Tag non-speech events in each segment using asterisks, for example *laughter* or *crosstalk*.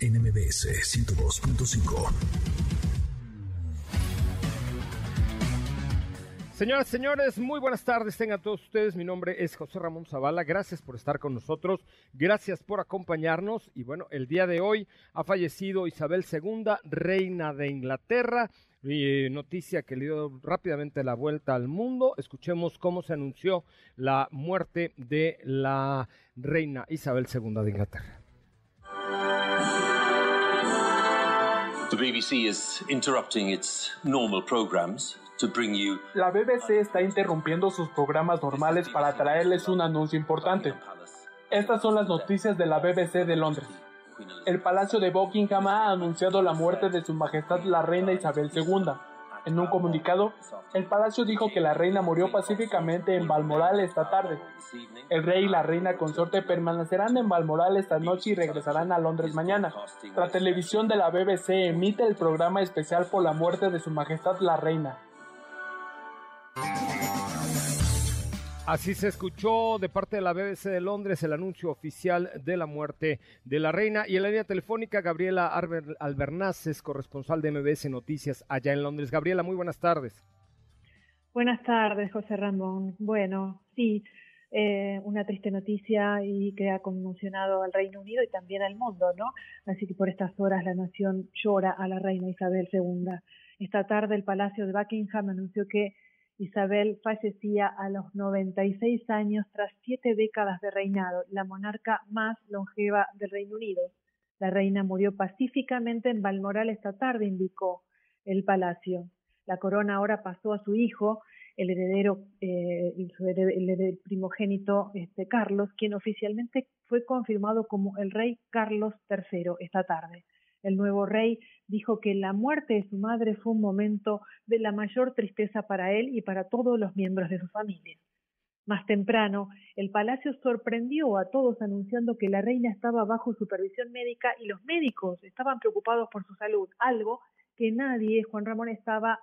NMBS 102.5. Señoras, señores, muy buenas tardes. Tengan todos ustedes. Mi nombre es José Ramón Zavala. Gracias por estar con nosotros. Gracias por acompañarnos. Y bueno, el día de hoy ha fallecido Isabel II, reina de Inglaterra. Y, noticia que le dio rápidamente la vuelta al mundo. Escuchemos cómo se anunció la muerte de la reina Isabel II de Inglaterra. La BBC está interrumpiendo sus programas normales para traerles un anuncio importante. Estas son las noticias de la BBC de Londres. El Palacio de Buckingham ha anunciado la muerte de Su Majestad la Reina Isabel II. En un comunicado, el palacio dijo que la reina murió pacíficamente en Balmoral esta tarde. El rey y la reina consorte permanecerán en Balmoral esta noche y regresarán a Londres mañana. La televisión de la BBC emite el programa especial por la muerte de Su Majestad la Reina. Así se escuchó de parte de la BBC de Londres el anuncio oficial de la muerte de la reina. Y en la línea telefónica, Gabriela Albernaces, corresponsal de MBS Noticias allá en Londres. Gabriela, muy buenas tardes. Buenas tardes, José Ramón. Bueno, sí, eh, una triste noticia y que ha conmocionado al Reino Unido y también al mundo, ¿no? Así que por estas horas la nación llora a la reina Isabel II. Esta tarde el Palacio de Buckingham anunció que Isabel fallecía a los 96 años tras siete décadas de reinado, la monarca más longeva del Reino Unido. La reina murió pacíficamente en Balmoral esta tarde, indicó el palacio. La corona ahora pasó a su hijo, el heredero, eh, el, primogénito este, Carlos, quien oficialmente fue confirmado como el rey Carlos III esta tarde. El nuevo rey dijo que la muerte de su madre fue un momento de la mayor tristeza para él y para todos los miembros de su familia. Más temprano, el palacio sorprendió a todos anunciando que la reina estaba bajo supervisión médica y los médicos estaban preocupados por su salud, algo que nadie, Juan Ramón estaba,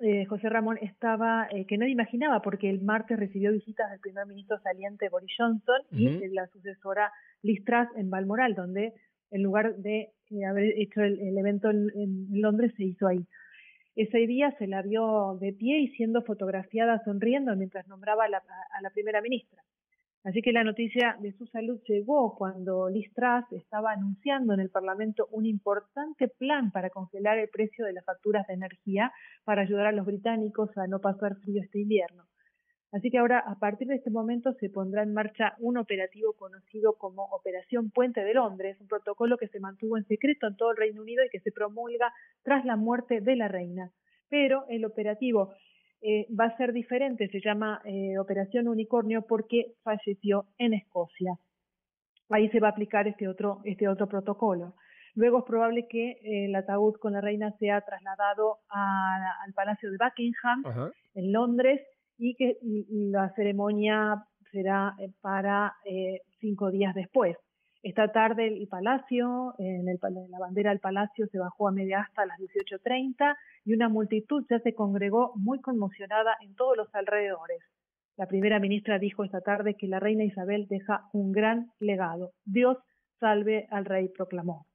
eh, José Ramón estaba, eh, que nadie imaginaba, porque el martes recibió visitas del primer ministro saliente Boris Johnson y de la sucesora Liz Truss en Balmoral, donde en lugar de haber hecho el, evento en, Londres, se hizo ahí. Ese día se la vio de pie y siendo fotografiada sonriendo mientras nombraba a la, a la primera ministra. Así que la noticia de su salud llegó cuando Liz Truss estaba anunciando en el Parlamento un importante plan para congelar el precio de las facturas de energía para ayudar a los británicos a no pasar frío este invierno. Así que ahora, a partir de este momento, se pondrá en marcha un operativo conocido como Operación Puente de Londres, un protocolo que se mantuvo en secreto en todo el Reino Unido y que se promulga tras la muerte de la reina. Pero el operativo eh, va a ser diferente, se llama eh, Operación Unicornio porque falleció en Escocia. Ahí se va a aplicar este otro, este otro protocolo. Luego es probable que eh, el ataúd con la reina sea trasladado al Palacio de Buckingham en Londres y que la ceremonia será eh, para eh, cinco días después. Esta tarde el palacio, en, el, la bandera del palacio se bajó a media hasta las 18.30 y una multitud ya se congregó muy conmocionada en todos los alrededores. La primera ministra dijo esta tarde que la reina Isabel deja un gran legado. Dios salve al rey, proclamó.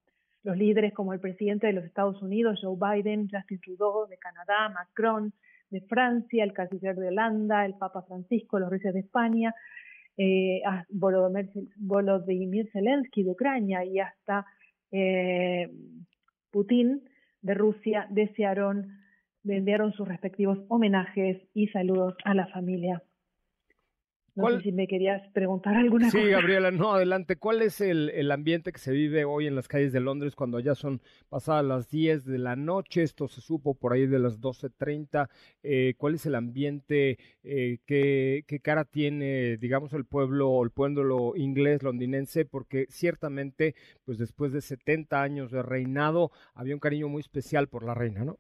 Los líderes como el presidente de los Estados Unidos, Joe Biden, Justin Trudeau de Canadá, Macron, de Francia, el canciller de Holanda, el Papa Francisco, los reyes de España, eh, Volodymyr, Zelensky de Ucrania y hasta eh, Putin de Rusia desearon, enviaron sus respectivos homenajes y saludos a la familia. No sé si me querías preguntar alguna cosa. Sí, Gabriela, no, adelante. ¿Cuál es el, el, ambiente que se vive hoy en las calles de Londres cuando ya son pasadas las 10 de la noche? Esto se supo por ahí de las 12.30. Eh, ¿Cuál es el ambiente? Eh, ¿qué, ¿Qué cara tiene, digamos, el pueblo, el pueblo inglés, londinense? Porque ciertamente, pues después de 70 años de reinado, había un cariño muy especial por la reina, ¿no?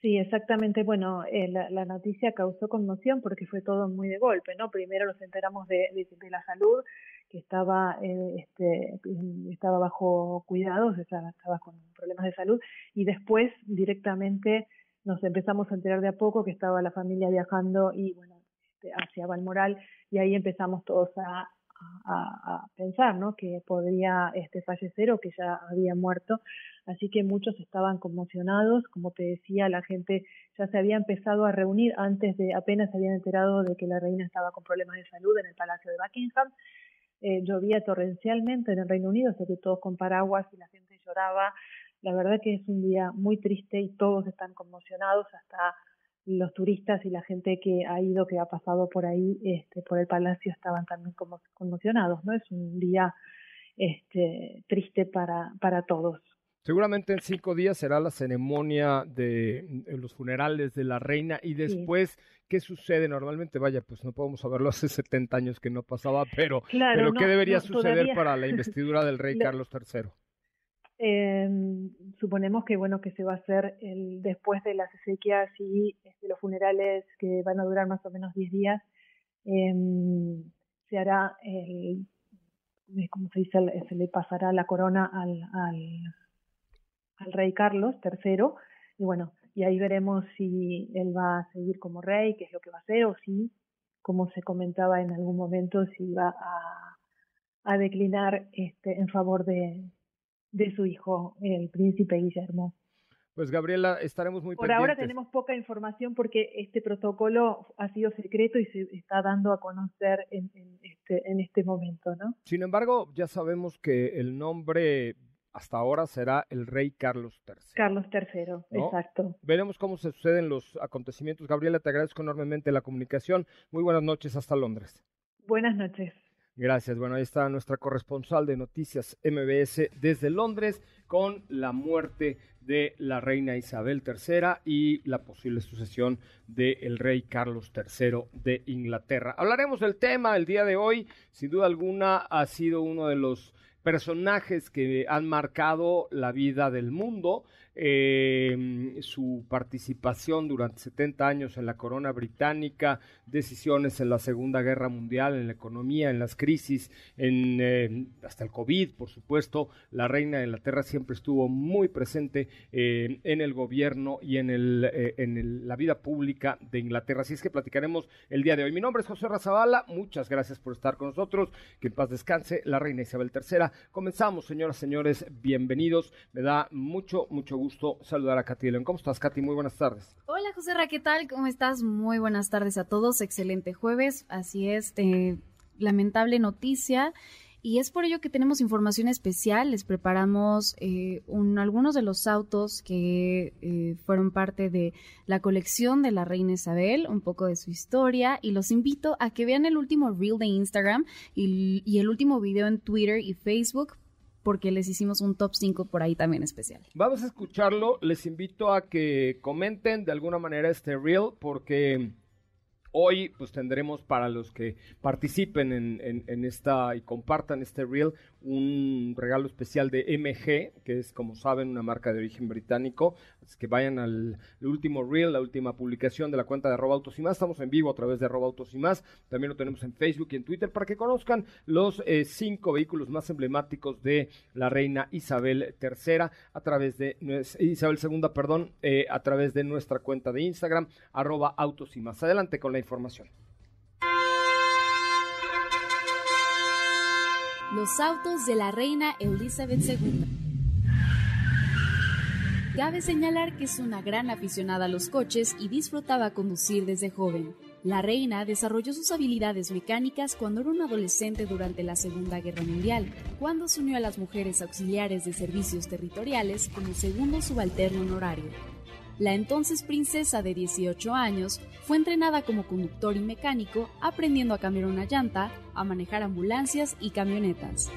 Sí, exactamente. Bueno, eh, la, la, noticia causó conmoción porque fue todo muy de golpe, ¿no? Primero nos enteramos de, de, la salud, que estaba, eh, este, estaba bajo cuidados, estaba, con problemas de salud, y después directamente nos empezamos a enterar de a poco que estaba la familia viajando y, bueno, este, hacia Balmoral, y ahí empezamos todos a, a, pensar, ¿no? Que podría este, fallecer o que ya había muerto. Así que muchos estaban conmocionados, como te decía, la gente ya se había empezado a reunir antes de, apenas se habían enterado de que la reina estaba con problemas de salud en el Palacio de Buckingham. Eh, llovía torrencialmente en el Reino Unido, así que todos con paraguas y la gente lloraba. La verdad que es un día muy triste y todos están conmocionados, hasta los turistas y la gente que ha ido, que ha pasado por ahí, este, por el palacio, estaban también como conmocionados, ¿no? Es un día este, triste para, para todos. Seguramente en cinco días será la ceremonia de los funerales de la reina y después, sí. ¿qué sucede? Normalmente, vaya, pues no podemos saberlo hace 70 años que no pasaba, pero, claro, pero no, ¿qué debería no, suceder todavía... para la investidura del rey *laughs* Carlos III? Eh, suponemos que bueno que se va a hacer el, después de las exequias y este, los funerales que van a durar más o menos 10 días eh, se hará el como se dice se le pasará la corona al, al, al rey Carlos III y bueno y ahí veremos si él va a seguir como rey qué es lo que va a hacer o si como se comentaba en algún momento si va a, a declinar este en favor de de su hijo, el príncipe Guillermo. Pues Gabriela, estaremos muy Por pendientes. ahora tenemos poca información porque este protocolo ha sido secreto y se está dando a conocer en, en, este, en este momento, ¿no? Sin embargo, ya sabemos que el nombre hasta ahora será el rey Carlos III. Carlos III, ¿no? exacto. Veremos cómo se suceden los acontecimientos. Gabriela, te agradezco enormemente la comunicación. Muy buenas noches hasta Londres. Buenas noches. Gracias. Bueno, ahí está nuestra corresponsal de noticias MBS desde Londres con la muerte de la reina Isabel III y la posible sucesión del rey Carlos III de Inglaterra. Hablaremos del tema el día de hoy. Sin duda alguna ha sido uno de los personajes que han marcado la vida del mundo. Eh, su participación durante 70 años en la corona británica, decisiones en la Segunda Guerra Mundial, en la economía, en las crisis, en, eh, hasta el COVID, por supuesto. La reina de Inglaterra siempre estuvo muy presente eh, en el gobierno y en, el, en el, la vida pública de Inglaterra. Así es que platicaremos el día de hoy. Mi nombre es José Razabala. Muchas gracias por estar con nosotros. Que en paz descanse la reina Isabel III. Comenzamos, señoras y señores. Bienvenidos. Me da mucho, mucho gusto gusto saludar a Katy León. ¿Cómo estás, Katy? Muy buenas tardes. Hola, José Ra, ¿qué tal? ¿Cómo estás? Muy buenas tardes a todos. Excelente jueves. Así es, eh, lamentable noticia. Y es por ello que tenemos información especial. Les preparamos eh, un, algunos de los autos que eh, fueron parte de la colección de la reina Isabel, un poco de su historia. Y los invito a que vean el último reel de Instagram y el último video en Twitter y Facebook porque les hicimos un top 5 por ahí también especial. Vamos a escucharlo, les invito a que comenten de alguna manera este reel porque hoy pues tendremos para los que participen en, en, en, esta y compartan este reel un regalo especial de MG, que es como saben una marca de origen británico, que vayan al, último reel, la última publicación de la cuenta de autos y más, estamos en vivo a través de autos y más, también lo tenemos en Facebook y en Twitter para que conozcan los eh, cinco vehículos más emblemáticos de la reina Isabel III a través de Isabel II, perdón, eh, a través de nuestra cuenta de Instagram, arroba autos y más. Adelante con la información. Los autos de la reina Elizabeth II. Cabe señalar que es una gran aficionada a los coches y disfrutaba conducir desde joven. La reina desarrolló sus habilidades mecánicas cuando era una adolescente durante la Segunda Guerra Mundial, cuando se unió a las mujeres auxiliares de servicios territoriales como segundo subalterno honorario. La entonces princesa de 18 años fue entrenada como conductor y mecánico, aprendiendo a cambiar una llanta, a manejar ambulancias y camionetas.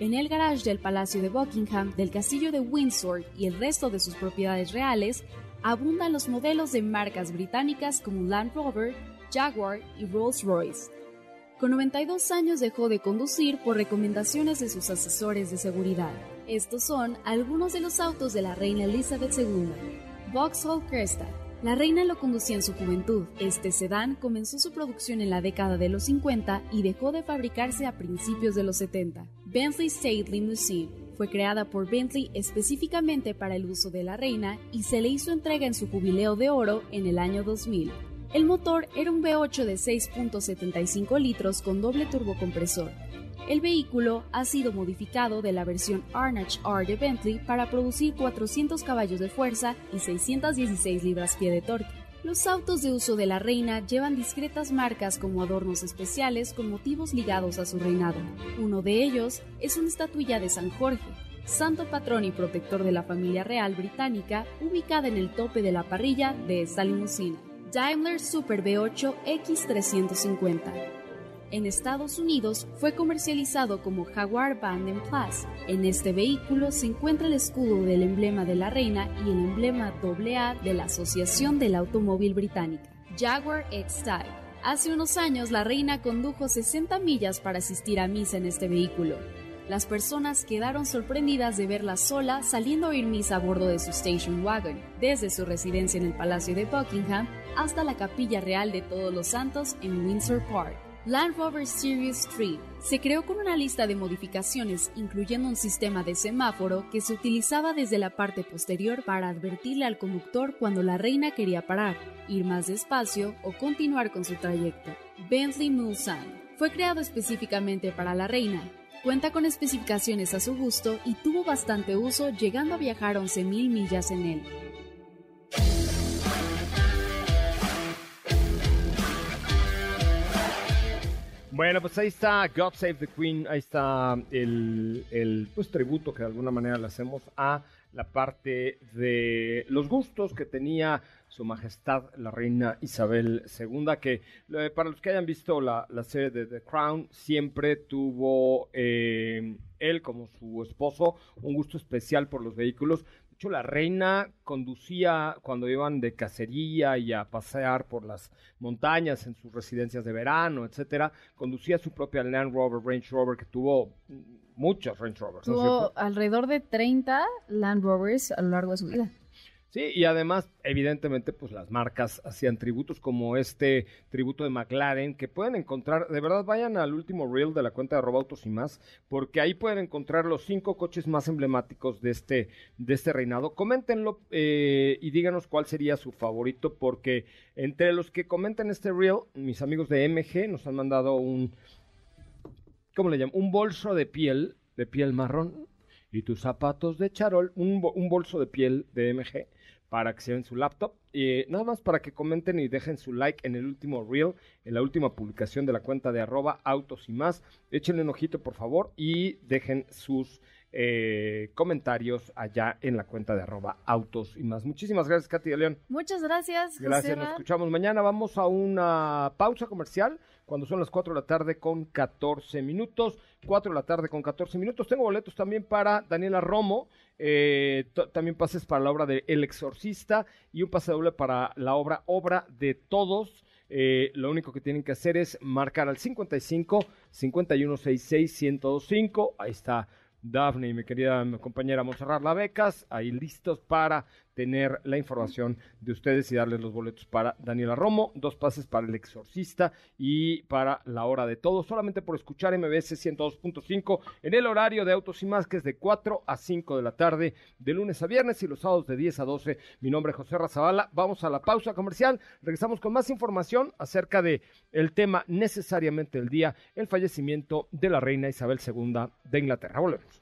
En el garage del Palacio de Buckingham, del Castillo de Windsor y el resto de sus propiedades reales, abundan los modelos de marcas británicas como Land Rover, Jaguar y Rolls-Royce. Con 92 años dejó de conducir por recomendaciones de sus asesores de seguridad. Estos son algunos de los autos de la reina Elizabeth II. Vauxhall Cresta. La reina lo conducía en su juventud. Este sedán comenzó su producción en la década de los 50 y dejó de fabricarse a principios de los 70. Bentley State Limousine fue creada por Bentley específicamente para el uso de la reina y se le hizo entrega en su jubileo de oro en el año 2000. El motor era un V8 de 6.75 litros con doble turbocompresor el vehículo ha sido modificado de la versión Arnage R de Bentley para producir 400 caballos de fuerza y 616 libras-pie de torque. Los autos de uso de la reina llevan discretas marcas como adornos especiales con motivos ligados a su reinado. Uno de ellos es una estatuilla de San Jorge, santo patrón y protector de la familia real británica, ubicada en el tope de la parrilla de esta limusina. Daimler Super V8 X350 en Estados Unidos fue comercializado como Jaguar Banden Plus. En este vehículo se encuentra el escudo del emblema de la reina y el emblema AA de la Asociación del Automóvil Británica. Jaguar X-Style. Hace unos años la reina condujo 60 millas para asistir a misa en este vehículo. Las personas quedaron sorprendidas de verla sola saliendo a oír misa a bordo de su station wagon, desde su residencia en el Palacio de Buckingham hasta la Capilla Real de Todos los Santos en Windsor Park. Land Rover Series 3 se creó con una lista de modificaciones, incluyendo un sistema de semáforo que se utilizaba desde la parte posterior para advertirle al conductor cuando la reina quería parar, ir más despacio o continuar con su trayecto. Bentley Mulsanne fue creado específicamente para la reina. Cuenta con especificaciones a su gusto y tuvo bastante uso, llegando a viajar 11.000 millas en él. Bueno, pues ahí está God Save the Queen, ahí está el, el pues, tributo que de alguna manera le hacemos a la parte de los gustos que tenía su majestad la reina Isabel II, que eh, para los que hayan visto la, serie de The Crown, siempre tuvo eh, él como su esposo un gusto especial por los vehículos la reina conducía cuando iban de cacería y a pasear por las montañas en sus residencias de verano, etcétera, conducía su propia Land Rover, Range Rover, que tuvo muchos Range Rovers. Tuvo alrededor de 30 Land Rovers a lo largo de su vida. Sí, y además, evidentemente, pues las marcas hacían tributos como este tributo de McLaren, que pueden encontrar, de verdad, vayan al último reel de la cuenta de Robautos y más, porque ahí pueden encontrar los cinco coches más emblemáticos de este, de este reinado. Coméntenlo eh, y díganos cuál sería su favorito, porque entre los que comentan este reel, mis amigos de MG nos han mandado un, ¿cómo le llaman? Un bolso de piel, de piel marrón, y tus zapatos de charol, un, un bolso de piel de MG para que se vean su laptop. Y nada más para que comenten y dejen su like en el último reel, en la última publicación de la cuenta de arroba autos y más. Échenle un ojito por favor y dejen sus eh, comentarios allá en la cuenta de arroba autos y más. Muchísimas gracias, Katy de León. Muchas gracias. Gracias, nos escuchamos mañana. Vamos a una pausa comercial cuando son las 4 de la tarde con 14 minutos. 4 de la tarde con 14 minutos. Tengo boletos también para Daniela Romo. Eh, también pases para la obra de El Exorcista y un pase doble para la obra Obra de Todos. Eh, lo único que tienen que hacer es marcar al 55 5166 1025. Ahí está Dafne y mi querida compañera Monserrat Becas, ahí listos para tener la información de ustedes y darles los boletos para Daniela Romo, dos pases para El Exorcista y para La Hora de Todo, solamente por escuchar MBS 102.5 en el horario de Autos y Más, que es de 4 a 5 de la tarde, de lunes a viernes y los sábados de 10 a 12. Mi nombre es José Razabala. Vamos a la pausa comercial. Regresamos con más información acerca de el tema necesariamente del día, el fallecimiento de la reina Isabel II de Inglaterra. Volvemos.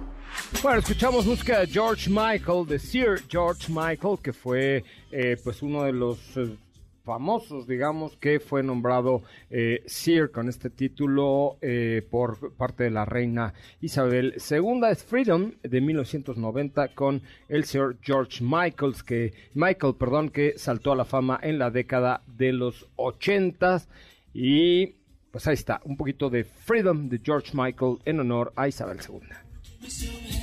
Bueno, escuchamos música de George Michael, de Sir George Michael, que fue eh, pues uno de los eh, famosos, digamos, que fue nombrado eh, Sir con este título por parte de la reina Isabel II. Es Freedom de 1990 con el Sir George Michaels, que, Michael, perdón, que saltó a la fama en la década de los 80 y pues ahí está, un poquito de Freedom de George Michael en honor a Isabel II.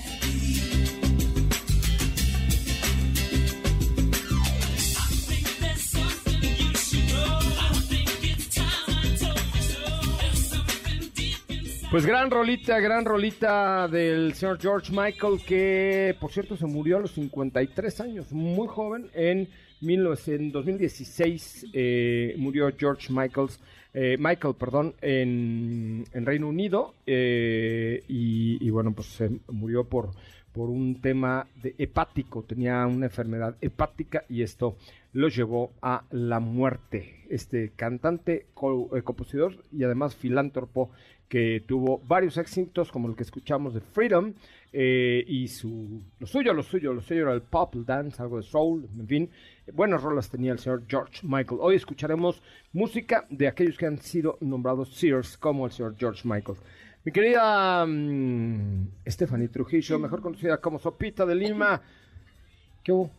Pues gran rolita, gran rolita del señor George Michael, que por cierto se murió a los 53 años, muy joven, en, 2016 eh, murió George Michaels, eh, Michael, perdón, en, Reino Unido, eh, y, y, bueno, pues se murió por, por un tema de hepático, tenía una enfermedad hepática y esto lo llevó a la muerte. Este cantante, compositor y además filántropo que tuvo varios éxitos como el que escuchamos de Freedom eh, y su lo suyo, lo suyo, lo suyo era el pop, el dance, algo de soul, en fin, buenas rolas tenía el señor George Michael. Hoy escucharemos música de aquellos que han sido nombrados Sears como el señor George Michael. Mi querida um, Stephanie Trujillo, mejor conocida como Sopita de Lima, ¿qué hubo?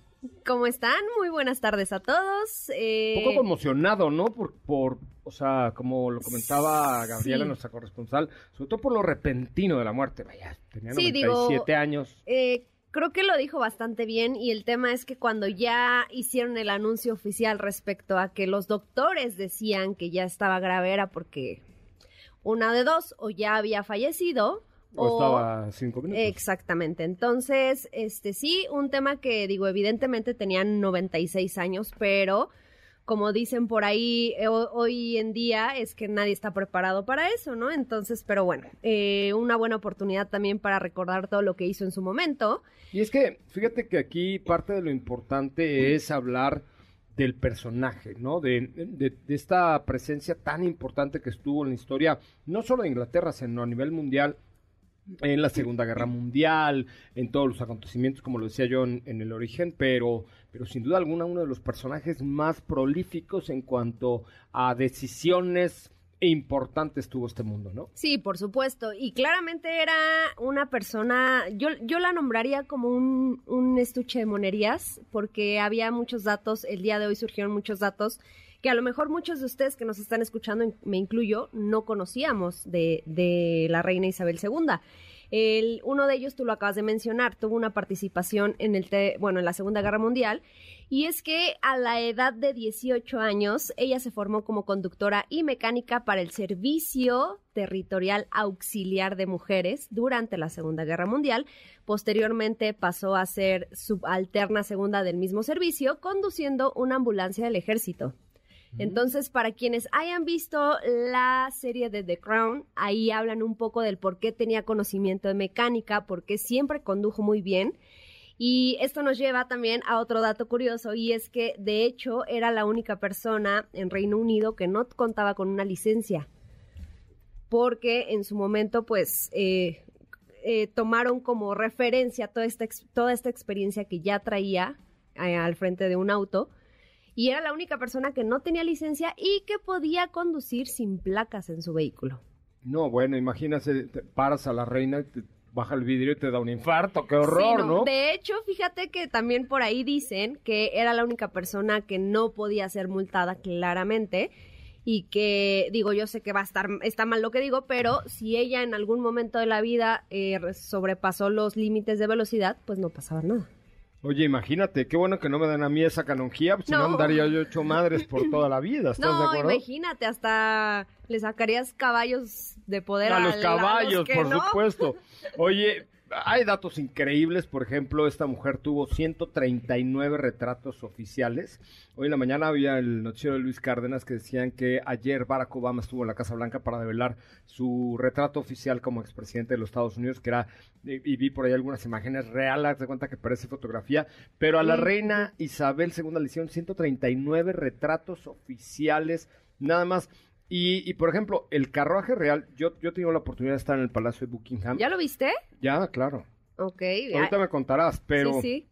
¿Cómo están? Muy buenas tardes a todos. Eh... Un poco emocionado, ¿no? Por, por, o sea, como lo comentaba Gabriela, nuestra corresponsal, sobre todo por lo repentino de la muerte. Vaya, tenía 97 años. Eh, creo que lo dijo bastante bien y el tema es que cuando ya hicieron el anuncio oficial respecto a que los doctores decían que ya estaba grave era porque una de dos o ya había fallecido o, estaba cinco minutos. Exactamente. Entonces, este sí, un tema que digo, evidentemente tenían 96 años, pero como dicen por ahí eh, hoy en día es que nadie está preparado para eso, ¿no? Entonces, pero bueno, eh, una buena oportunidad también para recordar todo lo que hizo en su momento. Y es que, fíjate que aquí parte de lo importante es hablar del personaje, ¿no? De, de, esta presencia tan importante que estuvo en la historia, no solo de Inglaterra, sino a nivel mundial, en la Segunda Guerra Mundial, en todos los acontecimientos, como lo decía yo en, el origen, pero, pero sin duda alguna uno de los personajes más prolíficos en cuanto a decisiones importantes tuvo este mundo, ¿no? Sí, por supuesto. Y claramente era una persona, yo, yo la nombraría como un, un estuche de monerías, porque había muchos datos, el día de hoy surgieron muchos datos que a lo mejor muchos de ustedes que nos están escuchando, me incluyo, no conocíamos de, de la reina Isabel II. El, uno de ellos, tú lo acabas de mencionar, tuvo una participación en, el bueno, en la Segunda Guerra Mundial, y es que a la edad de 18 años, ella se formó como conductora y mecánica para el Servicio Territorial Auxiliar de Mujeres durante la Segunda Guerra Mundial. Posteriormente pasó a ser subalterna segunda del mismo servicio, conduciendo una ambulancia del ejército. Entonces, para quienes hayan visto la serie de The Crown, ahí hablan un poco del por qué tenía conocimiento de mecánica, por qué siempre condujo muy bien. Y esto nos lleva también a otro dato curioso y es que de hecho era la única persona en Reino Unido que no contaba con una licencia. Porque en su momento pues eh, eh, tomaron como referencia toda esta, toda esta experiencia que ya traía eh, al frente de un auto y era la única persona que no tenía licencia y que podía conducir sin placas en su vehículo. No, bueno, imagínate, paras a la reina, te baja el vidrio y te da un infarto, qué horror, no. De hecho, fíjate que también por ahí dicen que era la única persona que no podía ser multada claramente y que digo yo sé que va a estar está mal lo que digo pero si ella en algún momento de la vida eh, sobrepasó los límites de velocidad pues no pasaba nada Oye, imagínate, qué bueno que no me dan a mí esa canonjía, pues, si no andaría yo hecho madres por toda la vida, ¿estás de acuerdo? imagínate, hasta le sacarías caballos de poder a, los caballos, por supuesto. Oye, hay datos increíbles, por ejemplo, esta mujer tuvo 139 retratos oficiales. Hoy en la mañana había el noticiero de Luis Cárdenas que decían que ayer Barack Obama estuvo en la Casa Blanca para develar su retrato oficial como expresidente de los Estados Unidos, que era, y vi por ahí algunas imágenes reales, de cuenta que parece fotografía, pero a la reina Isabel II le hicieron 139 retratos oficiales, nada más. Y, y, por ejemplo, el carruaje real, yo, yo tengo la oportunidad de estar en el Palacio de Buckingham. ¿Ya lo viste? Ya, claro. Ok. Ahorita me contarás, pero... Sí, sí.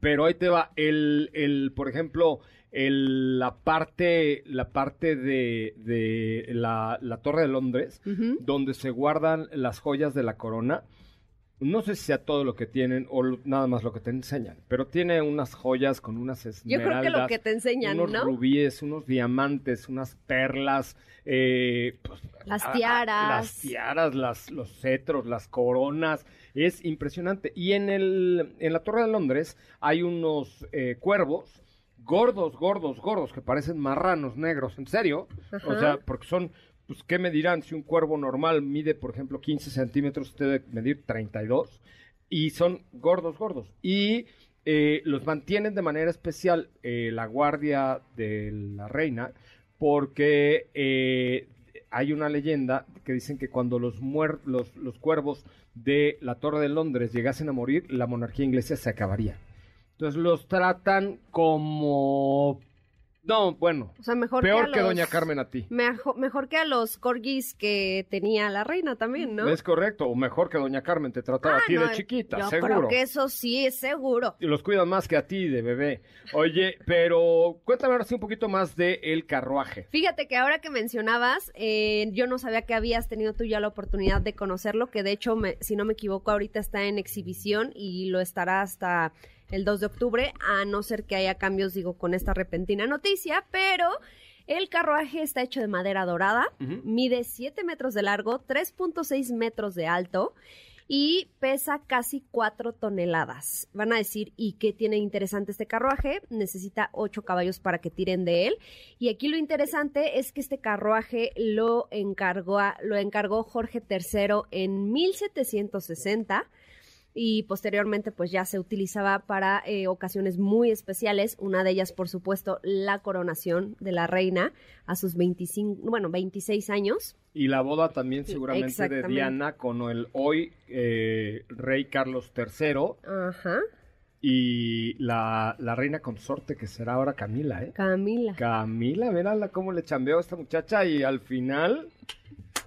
Pero ahí te va, el, el por ejemplo, el, la parte, la parte de, de la, la Torre de Londres, donde se guardan las joyas de la corona. No sé si sea todo lo que tienen o lo- nada más lo que te enseñan, pero tiene unas joyas con unas Yo esmeraldas. creo que lo que te enseñan, unos ¿no? rubíes, unos diamantes, unas perlas, eh, pues, Las tiaras. las tiaras, las, los cetros, las coronas, es impresionante. Y en, el, en la Torre de Londres hay unos eh, cuervos gordos, gordos, gordos, que parecen marranos negros, ¿en serio? O sea, porque son, pues, ¿qué me dirán? Si un cuervo normal mide, por ejemplo, 15 centímetros, usted debe medir 32, y son gordos, gordos. Y eh, los mantienen de manera especial eh, la guardia de la reina, porque eh, hay una leyenda que dicen que cuando los, los, los cuervos de la Torre de Londres llegasen a morir, la monarquía inglesa se acabaría. Entonces los tratan como... No, bueno, O sea, mejor peor que, a los- Doña Carmen a ti. Mejo- mejor que a los corgis que tenía la reina también, ¿no? Es correcto, o mejor que Doña Carmen te trataba Ah, a ti no, de chiquita, yo seguro. creo que eso sí es seguro. Y los cuidan más que a ti de bebé. Oye, pero cuéntame ahora sí un poquito más de el carruaje. Fíjate que ahora que mencionabas, eh, yo no sabía que habías tenido tú ya la oportunidad de conocerlo, que de hecho, me- si no me equivoco, ahorita está en exhibición y lo estará hasta el 2 de octubre, a no ser que haya cambios, digo, con esta repentina noticia, pero el carruaje está hecho de madera dorada, mide 7 metros de largo, 3.6 metros de alto y pesa casi 4 toneladas. Van a decir, ¿y qué tiene interesante este carruaje? Necesita 8 caballos para que tiren de él. Y aquí lo interesante es que este carruaje lo encargó, a- lo encargó Jorge III en 1760 y posteriormente pues ya se utilizaba para eh, ocasiones muy especiales, una de ellas por supuesto la coronación de la reina a sus 25, bueno, 26 años. Y la boda también seguramente de. Diana con el hoy eh, rey Carlos III Ajá, y la, la reina consorte que será ahora Camila, ¿eh? Camila. Camila, mírala cómo le chambeó a esta muchacha y al final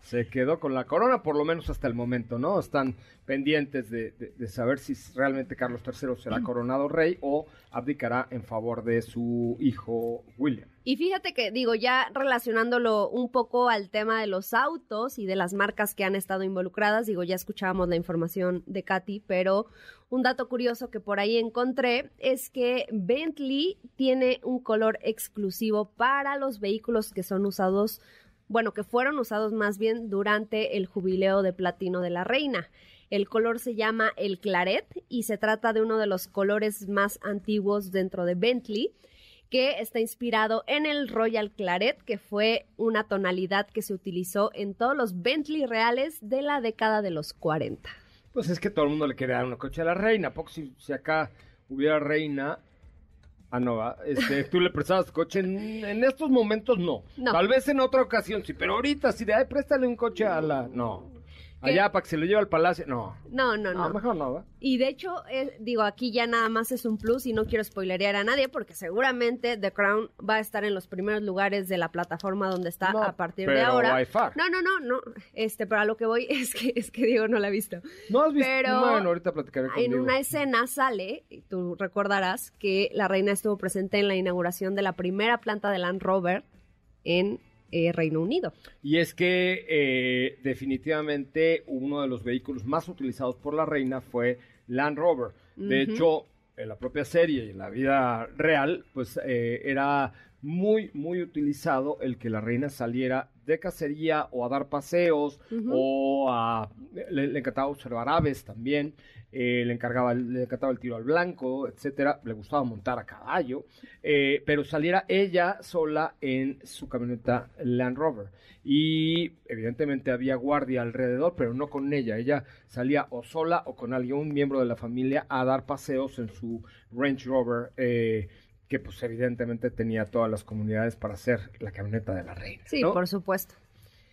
se quedó con la corona, por lo menos hasta el momento, ¿no? Están pendientes de, de- saber si realmente Carlos III será coronado rey o abdicará en favor de su hijo William. Y fíjate que, digo, ya relacionándolo un poco al tema de los autos y de las marcas que han estado involucradas, digo, ya escuchábamos la información de Katy, pero un dato curioso que por ahí encontré es que Bentley tiene un color exclusivo para los vehículos que son usados, bueno, que fueron usados más bien durante el jubileo de platino de la reina. El color se llama el claret y se trata de uno de los colores más antiguos dentro de Bentley que está inspirado en el Royal Claret, que fue una tonalidad que se utilizó en todos los Bentley reales de la década de los 40. Pues es que todo el mundo le quiere dar una coche a la reina. Poco si, si acá hubiera reina. Ah, no, va, este, *laughs* tú le prestabas coche. En, en estos momentos no. No. Tal vez en otra ocasión sí, pero ahorita si de ay, préstale un coche a la. No. Allá para que se lo lleve al palacio. No. No, no, No, no. mejor no, ¿va? Y de hecho, eh, digo, aquí ya nada más es un plus y no quiero spoilerear a nadie porque seguramente The Crown va a estar en los primeros lugares de la plataforma donde está No, a partir de ahora. by far. No, no, no, no. Este, pero a lo que voy *laughs* es que es que Diego no la ha visto. No has visto. Pero bueno, ahorita platicaré contigo. En una escena sale, y tú recordarás, que la reina estuvo presente en la inauguración de la primera planta de Land Rover en eh, Reino Unido. Y es que eh, definitivamente uno de los vehículos más utilizados por la reina fue Land Rover. De hecho, en la propia serie y en la vida real, pues eh, era muy, muy utilizado el que la reina saliera de cacería o a dar paseos o a le, encantaba observar aves también, eh, le encargaba le encantaba el tiro al blanco, etcétera, le gustaba montar a caballo, eh, pero saliera ella sola en su camioneta Land Rover y evidentemente había guardia alrededor, pero no con ella, ella salía o sola o con alguien, un miembro de la familia a dar paseos en su Range Rover. Eh, que pues evidentemente tenía todas las comunidades para hacer la camioneta de la reina. Sí, por supuesto.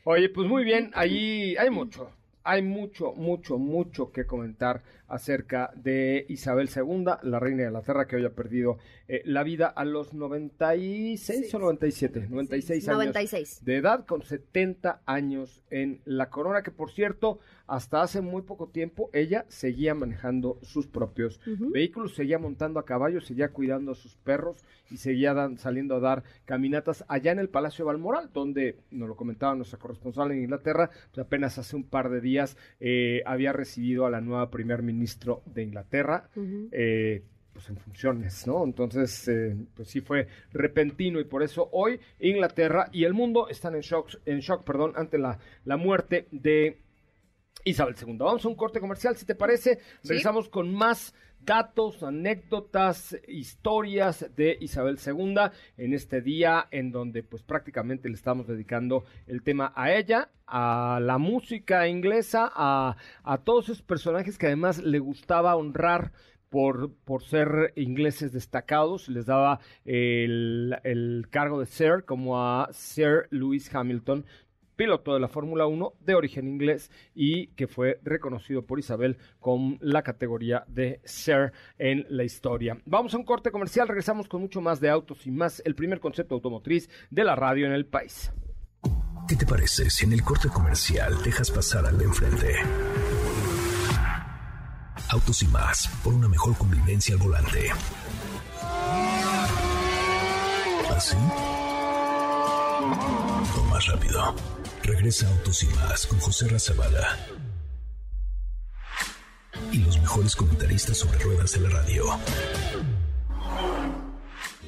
Oye, pues muy bien, ahí hay mucho, hay mucho, mucho, mucho que comentar acerca de Isabel II, la reina de la tierra que hoy ha perdido eh, la vida a los 96 o 97, 96 años 96. de edad, con 70 años en la corona, que por cierto, hasta hace muy poco tiempo ella seguía manejando sus propios vehículos, seguía montando a caballo, seguía cuidando a sus perros y seguía saliendo a dar caminatas allá en el Palacio Balmoral, donde, nos lo comentaba nuestra corresponsal en Inglaterra, pues apenas hace un par de días eh, había recibido a la nueva primer ministro de Inglaterra. Eh, pues en funciones, ¿no? Entonces, eh, pues sí fue repentino y por eso hoy Inglaterra y el mundo están en shock, en shock, perdón, ante la, la muerte de Isabel II. Vamos a un corte comercial, si te parece. Regresamos con más datos, anécdotas, historias de Isabel II en este día en donde pues prácticamente le estamos dedicando el tema a ella, a la música inglesa, a, todos esos personajes que además le gustaba honrar por, por, ser ingleses destacados, les daba el, el, cargo de Sir, como a Sir Lewis Hamilton, piloto de la Fórmula 1 de origen inglés y que fue reconocido por Isabel con la categoría de Sir en la historia. Vamos a un corte comercial, regresamos con mucho más de autos y más, el primer concepto automotriz de la radio en el país. ¿Qué te parece si en el corte comercial dejas pasar al de enfrente? Autos y más, por una mejor convivencia al volante. ¿Así? O más rápido. Regresa Autos y más con José Razabala. Y los mejores comentaristas sobre ruedas de la radio.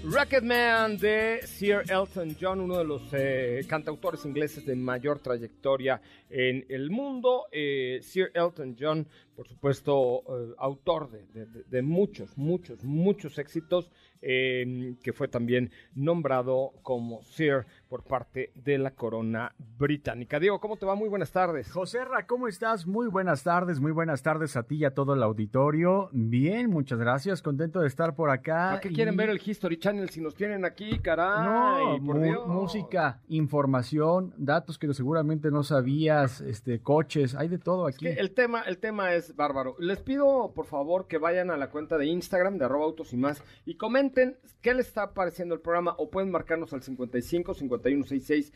Rocketman de Sir Elton John, uno de los eh, cantautores ingleses de mayor trayectoria en el mundo. Eh, Sir Elton John, por supuesto, eh, autor de, muchos, muchos, muchos éxitos, que fue también nombrado como Sir por parte de la corona británica. Diego, ¿cómo te va? Muy buenas tardes. José Ra, ¿cómo estás? Muy buenas tardes, muy buenas tardes a ti y a todo el auditorio. Bien, muchas gracias, contento de estar por acá. ¿Para qué quieren ver el History Channel si nos tienen aquí, caray? No, por música, información, datos que seguramente no sabías, este, coches, hay de todo aquí. el tema, el tema es bárbaro. Les pido, por favor, que vayan a la cuenta de Instagram de arroba autos y más y comenten qué les está pareciendo el programa o pueden marcarnos al 55 50 5166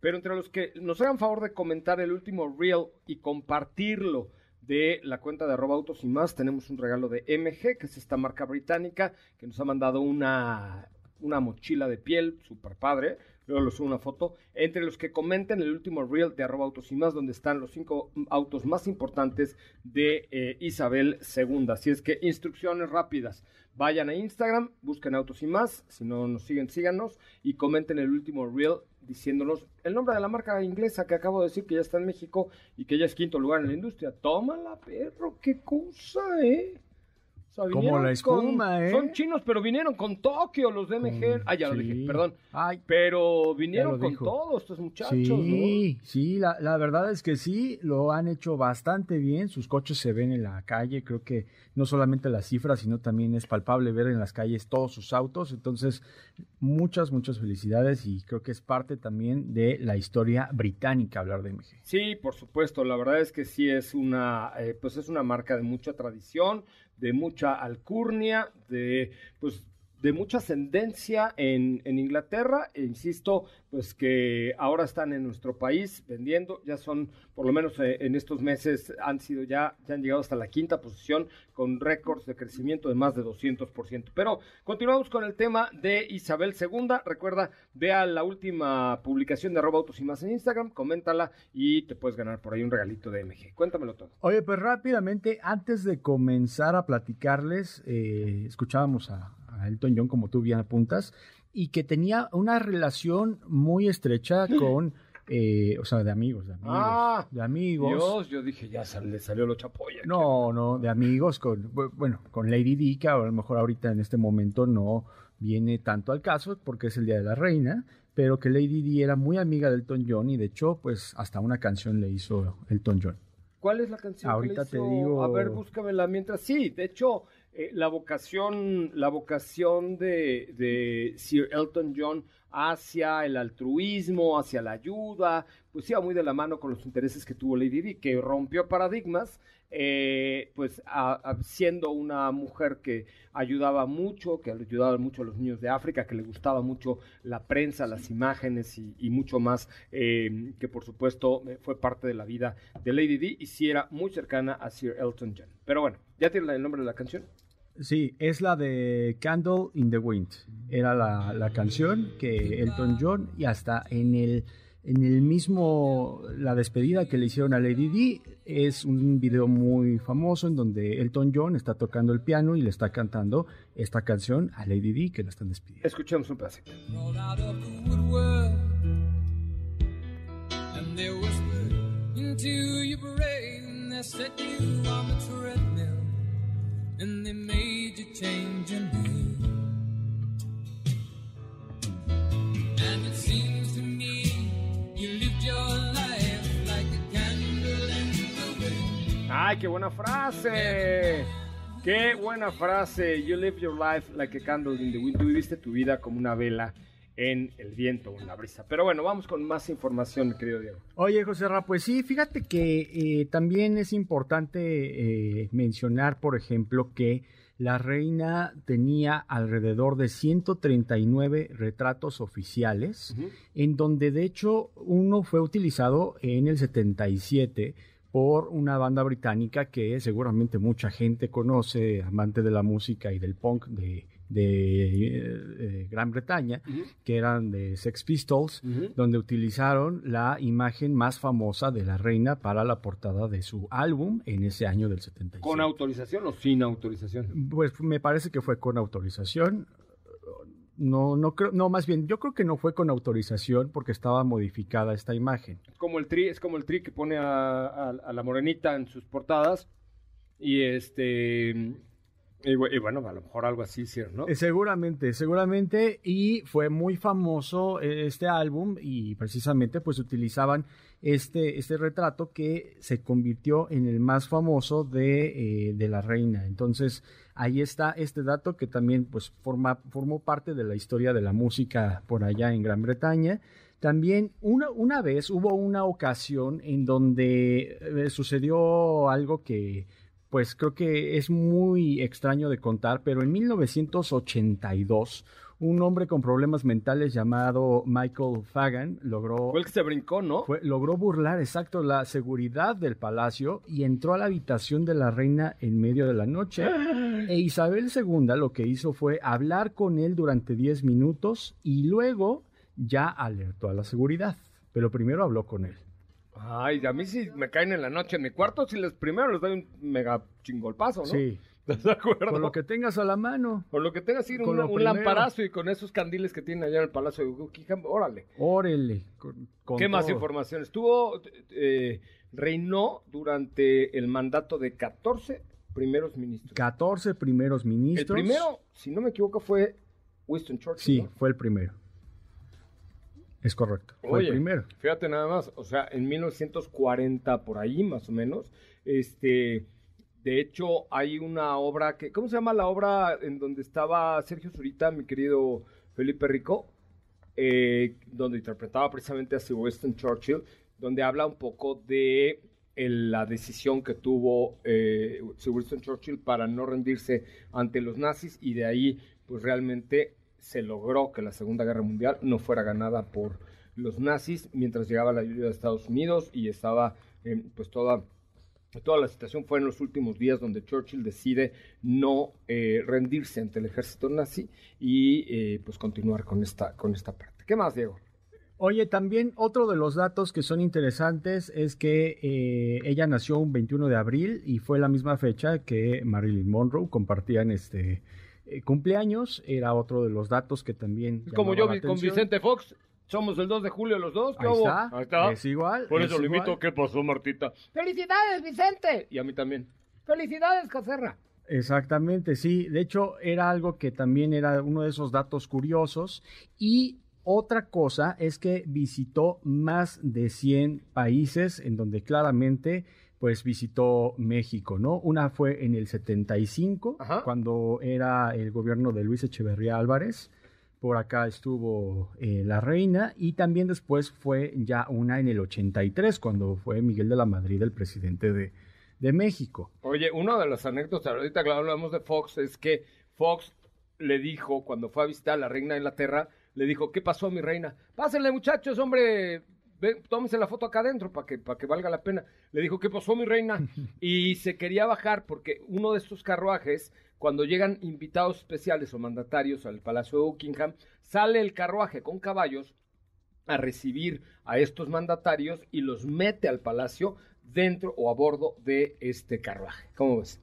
pero entre los que nos hagan favor de comentar el último reel y compartirlo de la cuenta de arroba autos y más, tenemos un regalo de MG, que es esta marca británica, que nos ha mandado una, una mochila de piel, super padre, luego les subo una foto, entre los que comenten el último reel de arroba autos y más, donde están los cinco autos más importantes de eh, Isabel II. Así es que instrucciones rápidas. Vayan a Instagram, busquen Autos y más, si no nos siguen, síganos y comenten el último reel diciéndonos el nombre de la marca inglesa que acabo de decir que ya está en México y que ya es quinto lugar en la industria. Tómala, perro, qué cosa, ¿eh? Como la espuma, ¿eh? Son chinos, pero vinieron con Tokio los DMG. ah, ya lo dije, perdón. pero vinieron con todos estos muchachos, sí, Sí, la, la, verdad es que sí, lo han hecho bastante bien. Sus coches se ven en la calle. Creo que no solamente las cifras, sino también es palpable ver en las calles todos sus autos. Entonces, muchas, muchas felicidades y creo que es parte también de la historia británica hablar de MG. Sí, por supuesto. La verdad es que sí es una, eh, pues es una marca de mucha tradición de mucha alcurnia, de pues de mucha ascendencia en, en, Inglaterra, e insisto, pues que ahora están en nuestro país vendiendo, ya son, por lo menos eh, en estos meses, han sido ya, ya han llegado hasta la quinta posición con récords de crecimiento de más de 200%. Pero continuamos con el tema de Isabel II, recuerda, vea la última publicación de arroba autos y más en Instagram, coméntala y te puedes ganar por ahí un regalito de MG. Cuéntamelo todo. Oye, pues rápidamente, antes de comenzar a platicarles, eh, escuchábamos a a Elton John, como tú bien apuntas, y que tenía una relación muy estrecha *gasps* con, eh, o sea, de amigos, de amigos. Ah, de amigos. Dios, yo dije, ya sal- le salió lo chapoya. No, no, de amigos con, bu- bueno, con Lady Di, que a lo mejor ahorita en este momento no viene tanto al caso porque es el Día de la Reina, pero que Lady Di era muy amiga de Elton John y de hecho, pues hasta una canción le hizo Elton John. ¿Cuál es la canción? que Ahorita le te hizo? digo- A ver, búscamela mientras. Sí, de hecho, eh, la vocación, la vocación de, de Sir Elton John hacia el altruismo, hacia la ayuda, pues iba muy de la mano con los intereses que tuvo Lady Di, que rompió paradigmas, eh, pues a- a- siendo una mujer que ayudaba mucho, que ayudaba mucho a los niños de África, que le gustaba mucho la prensa, las imágenes y, y mucho más, eh, que por supuesto eh, fue parte de la vida de Lady Di y sí era muy cercana a Sir Elton John. Pero bueno, ¿ya tiene el nombre de la canción? Sí, es la de Candle in the Wind. Era la, la canción que Elton John y hasta en el, en el mismo, la despedida que le hicieron a Lady Di, es un video muy famoso en donde Elton John está tocando el piano y le está cantando esta canción a Lady Di que la están despidiendo. Escuchemos un pedacito. And they made you change your name and it seems to me you lived your life like a candle in the wind ¡Ay, qué buena frase! ¡Qué buena frase! You live your life like a candle in the wind. Tú viviste tu vida como una vela en el viento o en la brisa. Pero bueno, vamos con más información, querido Diego. Oye, José Ra, pues sí, fíjate que eh, también es importante eh, mencionar, por ejemplo, que la reina tenía alrededor de 139 retratos oficiales, en donde de hecho uno fue utilizado en el 77 por una banda británica que seguramente mucha gente conoce, amante de la música y del punk de, de, eh, eh, Gran Bretaña, que eran de Sex Pistols, donde utilizaron la imagen más famosa de la reina para la portada de su álbum en ese año del 77. ¿Con autorización o sin autorización? Pues me parece que fue con autorización. No, no creo, no, más bien, yo creo que no fue con autorización porque estaba modificada esta imagen. Es como el tri, es como el tri que pone a, a- a la morenita en sus portadas. Y este. Y, bu- y bueno, a lo mejor algo así hicieron, ¿no? Eh, Seguramente, seguramente, y fue muy famoso eh, este álbum y precisamente pues utilizaban este, este retrato que se convirtió en el más famoso de, eh, de la reina. Entonces ahí está este dato que también pues forma, formó parte de la historia de la música por allá en Gran Bretaña. También una, una vez hubo una ocasión en donde sucedió algo que pues creo que es muy extraño de contar, pero en 1982 un hombre con problemas mentales llamado Michael Fagan logró Fue el que se brincó, ¿no? fue- logró burlar exacto la seguridad del palacio y entró a la habitación de la reina en medio de la noche. *gasps* E Isabel II lo que hizo fue hablar con él durante 10 minutos y luego ya alertó a la seguridad. Pero primero habló con él. Ay, a mí si me caen en la noche en mi cuarto, si les primero les doy un mega chingolpazo, ¿no? Sí, ¿Estás de acuerdo? con lo que tengas a la mano. Con lo que tengas, Con un, lamparazo y con esos candiles que tienen allá en el Palacio de Buckingham, órale. Órale. con- con ¿Qué más información? Estuvo, eh, reinó durante el mandato de 14 primeros ministros. 14 primeros el ministros. primero, si no me equivoco, fue Winston Churchill. Sí, ¿no? fue el primero. Es correcto. Fue Oye, el primero. Fíjate nada más, o sea, en 1940 por ahí más o menos, este, de hecho hay una obra que, ¿cómo se llama la obra en donde estaba Sergio Zurita, mi querido Felipe Rico, Eh, donde interpretaba precisamente a Sir Winston Churchill, donde habla un poco de el- la decisión que tuvo eh, Sir Winston Churchill para no rendirse ante los nazis y de ahí, pues realmente se logró que la Segunda Guerra Mundial no fuera ganada por los nazis mientras llegaba la ayuda de Estados Unidos y estaba eh, pues toda toda la situación fue en los últimos días donde Churchill decide no eh, rendirse ante el ejército nazi y eh, pues continuar con esta con esta parte. ¿Qué más, Diego? Oye, también otro de los datos que son interesantes es que eh, ella nació un 21 de abril y fue la misma fecha que Marilyn Monroe. Compartían este eh, cumpleaños, era otro de los datos que también... Como yo la con. Vicente Fox, somos el 2 de julio los dos. ¿qué Ahí hubo? está, Ahí está. es igual, Por es eso le igual. invito. ¿Qué pasó, Martita? ¡Felicidades, Vicente! Y a mí también. ¡Felicidades, Caserra! Exactamente, sí. De hecho, era algo que también era uno de esos datos curiosos. Y otra cosa es que visitó más de 100 países en donde claramente pues visitó México, ¿no? Una fue en el 75, Ajá. cuando era el gobierno de Luis Echeverría Álvarez. Por acá estuvo eh, la reina y también después fue ya una en el 83, cuando fue Miguel de la Madrid el presidente de, de México. Oye, una de las anécdotas, ahorita que hablamos de Fox, es que Fox le dijo, cuando fue a visitar a la reina de Inglaterra, le dijo, ¿qué pasó, mi reina? Pásenle, muchachos, hombre, ven, tómense la foto acá adentro para que, para que valga la pena. Le dijo, ¿qué pasó, mi reina? *laughs* Y se quería bajar porque uno de estos carruajes, cuando llegan invitados especiales o mandatarios al Palacio de Buckingham, sale el carruaje con caballos a recibir a estos mandatarios y los mete al palacio dentro o a bordo de este carruaje. ¿Cómo ves?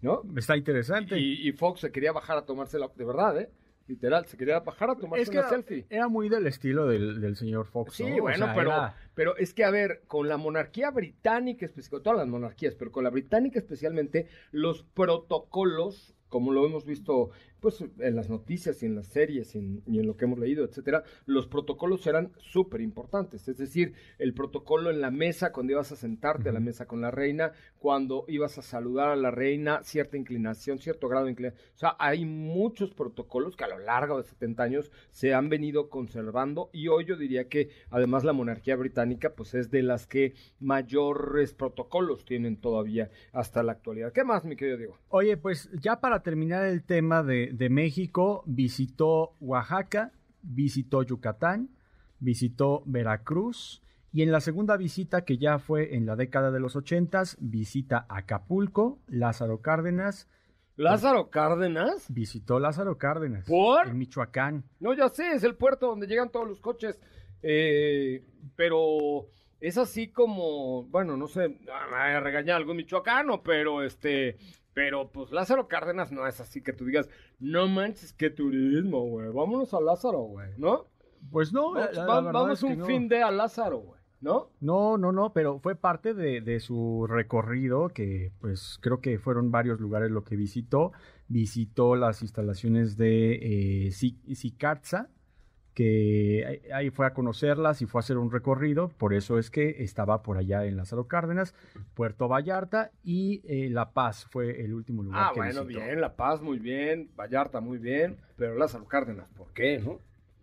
¿No? Está interesante. Y, y Fox se quería bajar a tomársela, de verdad, ¿eh? Literal, se quería bajar a tomarse es que una era, selfie. era muy del estilo del, del señor Fox. Sí, ¿no? O bueno, sea, pero, era- pero es que, a ver, con la monarquía británica, especi- todas las monarquías, pero con la británica especialmente, los protocolos, como lo hemos visto pues en las noticias y en las series y en, y en lo que hemos leído, etcétera, los protocolos eran súper importantes. Es decir, el protocolo en la mesa, cuando ibas a sentarte a la mesa con la reina, cuando ibas a saludar a la reina, cierta inclinación, cierto grado de inclinación. O sea, hay muchos protocolos que a lo largo de 70 años se han venido conservando y hoy yo diría que además la monarquía británica pues es de las que mayores protocolos tienen todavía hasta la actualidad. ¿Qué más, mi querido Diego? Oye, pues ya para terminar el tema de, de México, visitó Oaxaca, visitó Yucatán, visitó Veracruz y en la segunda visita, que ya fue en la década de los ochentas, visita Acapulco, Lázaro Cárdenas, Lázaro Cárdenas. visitó Lázaro Cárdenas ¿Por? en Michoacán. No, ya sé, es el puerto donde llegan todos los coches. Eh, pero es así como, bueno, no sé, regañar a algún michoacano, pero este, pero pues Lázaro Cárdenas no es así que tú digas, no manches, qué turismo, güey, vámonos a Lázaro, güey, ¿no? Pues no, la- Vamos, la va- vamos es que un no. fin de a Lázaro, güey, ¿no? No, no, no, pero fue parte de, de su recorrido, que pues creo que fueron varios lugares lo que visitó. Visitó las instalaciones de eh, Si- Sicarza, que ahí- fue a conocerlas y fue a hacer un recorrido, por eso es que estaba por allá en Lázaro Cárdenas, Puerto Vallarta y eh, La Paz fue el último lugar Ah, que bueno, visitó. bien, La Paz muy bien, Vallarta muy bien, pero Lázaro Cárdenas, ¿por qué, no?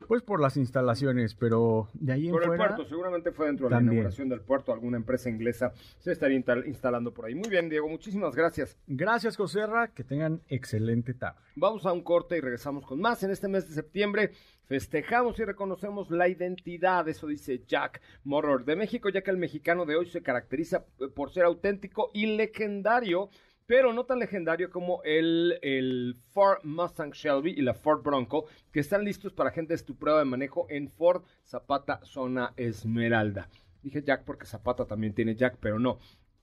Pues por las instalaciones, pero de ahí en Por el fuera... puerto, seguramente fue dentro de la inauguración del puerto, alguna empresa inglesa se estaría instal- instalando por ahí. Muy bien, Diego, muchísimas gracias. Gracias, Joserra, que tengan excelente tarde. Vamos a un corte y regresamos con más. En este mes de septiembre festejamos y reconocemos la identidad, eso dice Jack Morror de México, ya que el mexicano de hoy se caracteriza eh, por ser auténtico y legendario, pero no tan legendario como el, el Ford Mustang Shelby y la Ford Bronco, que están listos para agentes tu prueba de manejo en Ford Zapata Zona Esmeralda. Dije Jack porque Zapata también tiene Jack, pero no.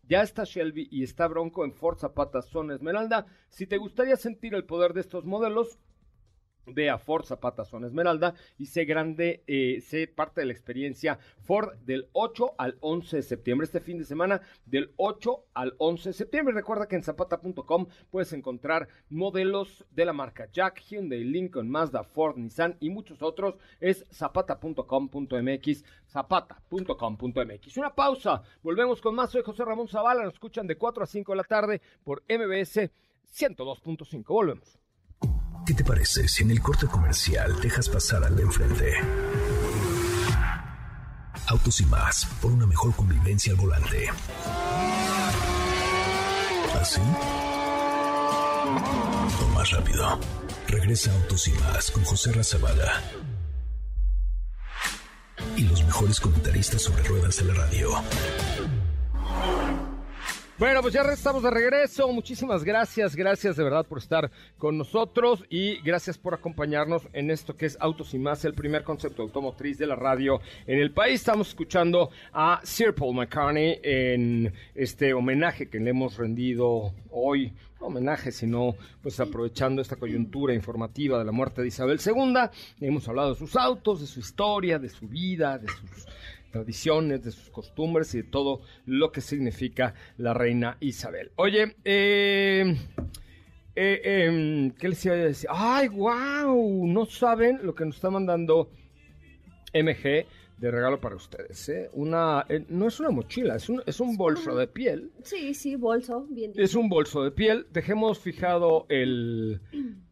Ya está Shelby y está Bronco en Ford Zapata Zona Esmeralda. Si te gustaría sentir el poder de estos modelos, ve a Ford Zapata Zona Esmeralda y sé grande, eh, sé parte de la experiencia Ford del 8 al 11 de septiembre, este fin de semana del 8 al 11 de septiembre. Recuerda que en zapata.com puedes encontrar modelos de la marca Jack, Hyundai, Lincoln, Mazda, Ford, Nissan y muchos otros. Es zapata.com.mx, zapata.com.mx. Una pausa, volvemos con más. Soy José Ramón Zavala, nos escuchan de 4 a 5 de la tarde por MBS 102.5. Volvemos. ¿Qué te parece si en el corte comercial dejas pasar al de enfrente? Autos y más, por una mejor convivencia al volante. ¿Así? O más rápido. Regresa Autos y más con José Razabala. Y los mejores comentaristas sobre ruedas de la radio. Bueno, pues ya estamos de regreso. Muchísimas gracias, gracias de verdad por estar con nosotros y gracias por acompañarnos en esto que es Autos y Más, el primer concepto automotriz de la radio en el país. Estamos escuchando a Sir Paul McCartney en este homenaje que le hemos rendido hoy. Homenaje, sino pues aprovechando esta coyuntura informativa de la muerte de Isabel II. Hemos hablado de sus autos, de su historia, de su vida, de sus tradiciones, de sus costumbres y de todo lo que significa la reina Isabel. Oye, eh, eh, em, ¿qué les iba a decir? ¡Ay, wow! No saben lo que nos está mandando MG de regalo para ustedes. ¿eh? Una, eh, no es una mochila, es un, es un bolso de piel. Sí, sí, bolso, bien. Es un bolso de piel. Dejemos fijado el,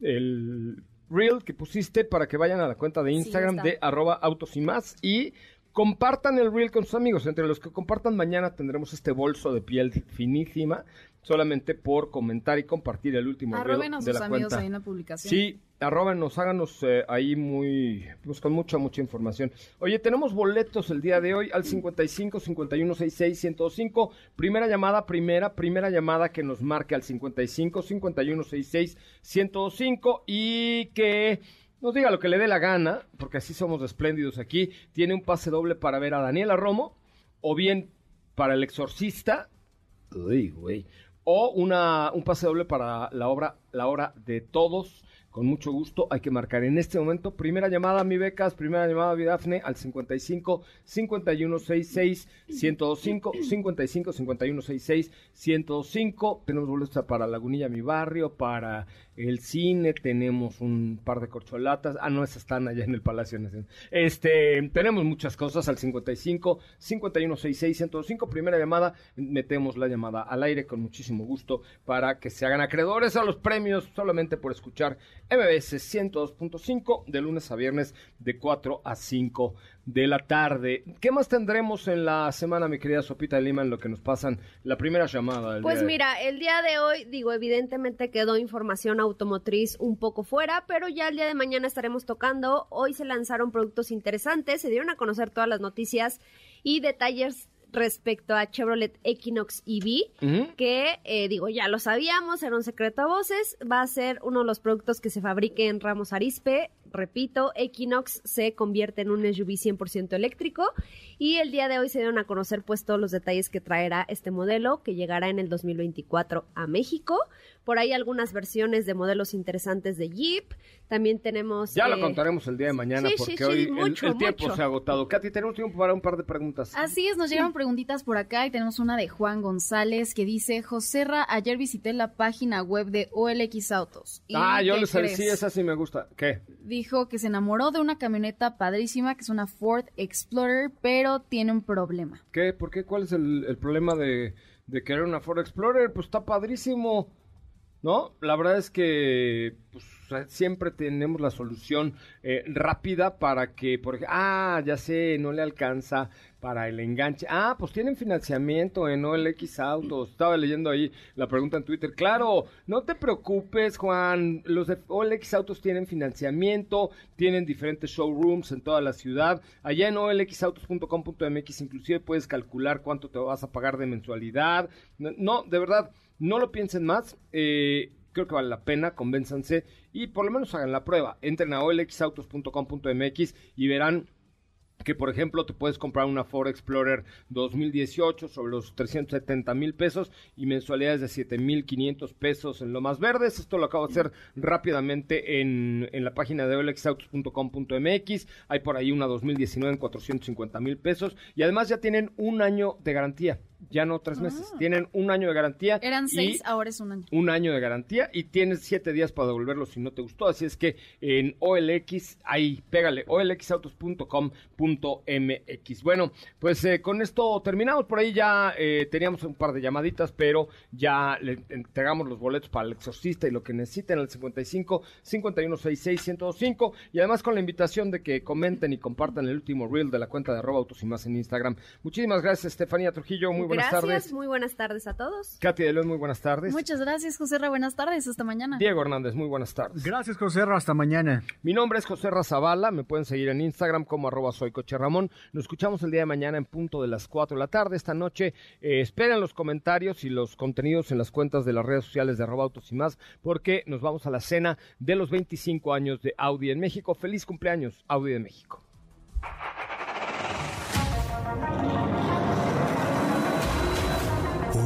el reel que pusiste para que vayan a la cuenta de Instagram de arroba autos y más y compartan el reel con sus amigos. Entre los que compartan mañana tendremos este bolso de piel finísima solamente por comentar y compartir el último reel Arroben a de sus la amigos cuenta. ahí en la publicación. Sí, arróbenos, háganos eh, ahí muy, pues con mucha, mucha información. Oye, tenemos boletos el día de hoy al 55 51 66 105. Primera llamada, primera, primera llamada que nos marque al 55 51 66 105 y que nos diga lo que le dé la gana, porque así somos espléndidos aquí. Tiene un pase doble para ver a Daniela Romo, o bien para El Exorcista. Uy, güey. O una, un pase doble para la obra, la obra de todos. Con mucho gusto hay que marcar en este momento. Primera llamada, mi becas. Primera llamada, mi Dafne, al 55 51 66 105. 55 51 66 105. Tenemos boletos para Lagunilla, mi barrio. Para el cine tenemos un par de corcholatas. Ah, no, esas están allá en el Palacio Nacional. Este, tenemos muchas cosas al 55 51 66 105. Primera llamada, metemos la llamada al aire con muchísimo gusto para que se hagan acreedores a los premios solamente por escuchar MBS 102.5 de lunes a viernes de 4 a 5 de la tarde. ¿Qué más tendremos en la semana, mi querida Sopita de Lima, en lo que nos pasan la primera llamada? del Pues día de- mira, el día de hoy, digo, evidentemente quedó información automotriz un poco fuera, pero ya el día de mañana estaremos tocando. Hoy se lanzaron productos interesantes, se dieron a conocer todas las noticias y detalles respecto a Chevrolet Equinox EV, que eh, digo, ya lo sabíamos, era un secreto a voces, va a ser uno de los productos que se fabrique en Ramos Arispe. Repito, Equinox se convierte en un SUV 100% eléctrico y el día de hoy se dieron a conocer pues todos los detalles que traerá este modelo que llegará en el 2024 a México. Por ahí algunas versiones de modelos interesantes de Jeep. También tenemos... Ya lo eh, contaremos el día de mañana sí, porque sí, sí, hoy el- mucho, el, tiempo mucho. se ha agotado. Katy, tenemos tiempo para un par de preguntas. Así es, nos llegaron preguntitas por acá y tenemos una de Juan González que dice, Joserra, ayer visité la página web de OLX Autos. ¿Y ah, yo les sí, esa sí me gusta. ¿Qué? Dijo que se enamoró de una camioneta padrísima, que es una Ford Explorer, pero tiene un problema. ¿Qué? ¿Por qué? ¿Cuál es el, el problema de, de querer una Ford Explorer? Pues está padrísimo. ¿No? La verdad es que pues, siempre tenemos la solución eh, rápida para que, por ejemplo, ah, ya sé, no le alcanza para el enganche. Ah, pues tienen financiamiento en OLX Autos. Estaba leyendo ahí la pregunta en Twitter. Claro, no te preocupes, Juan. Los de OLX Autos tienen financiamiento, tienen diferentes showrooms en toda la ciudad. Allá en olxautos.com.mx inclusive puedes calcular cuánto te vas a pagar de mensualidad. No, de verdad, no lo piensen más. Eh, creo que vale la pena, convénzanse y por lo menos hagan la prueba. Entren a olxautos.com.mx y verán que por ejemplo te puedes comprar una Ford Explorer 2018 sobre los 370 mil pesos y mensualidades de 7 mil 500 pesos en lo más verdes. Esto lo acabo de hacer rápidamente en, en la página de olexautos.com.mx. Hay por ahí una 2019 en 450 mil pesos y además ya tienen un año de garantía. Ya no tres meses, tienen un año de garantía. Eran seis, ahora es un año. un año de garantía y tienes siete días para devolverlo si no te gustó. Así es que en OLX, ahí, pégale, olxautos.com.mx. Bueno, pues eh, con esto terminamos. Por ahí ya eh, teníamos un par de llamaditas, pero ya le entregamos los boletos para el exorcista y lo que necesiten al 55 5166 1025 y además con la invitación de que comenten y compartan el último reel de la cuenta de arroba autos y más en Instagram. Muchísimas gracias, Estefanía Trujillo. Muy buenas buenas Gracias, tardes. muy buenas tardes a todos. Katy de León, muy buenas tardes. Muchas gracias, José Ra. Buenas tardes. Hasta mañana. Diego Hernández, muy buenas tardes. Gracias, José Ra. Hasta mañana. Mi nombre es José Razabala, me pueden seguir en Instagram como arroba soy Coche Ramón. Nos escuchamos el día de mañana en punto de las 4 de la tarde. Esta noche eh, esperen los comentarios y los contenidos en las cuentas de las redes sociales de arroba autos y más, porque nos vamos a la cena de los 25 años de Audi en México. Feliz cumpleaños, Audi de México.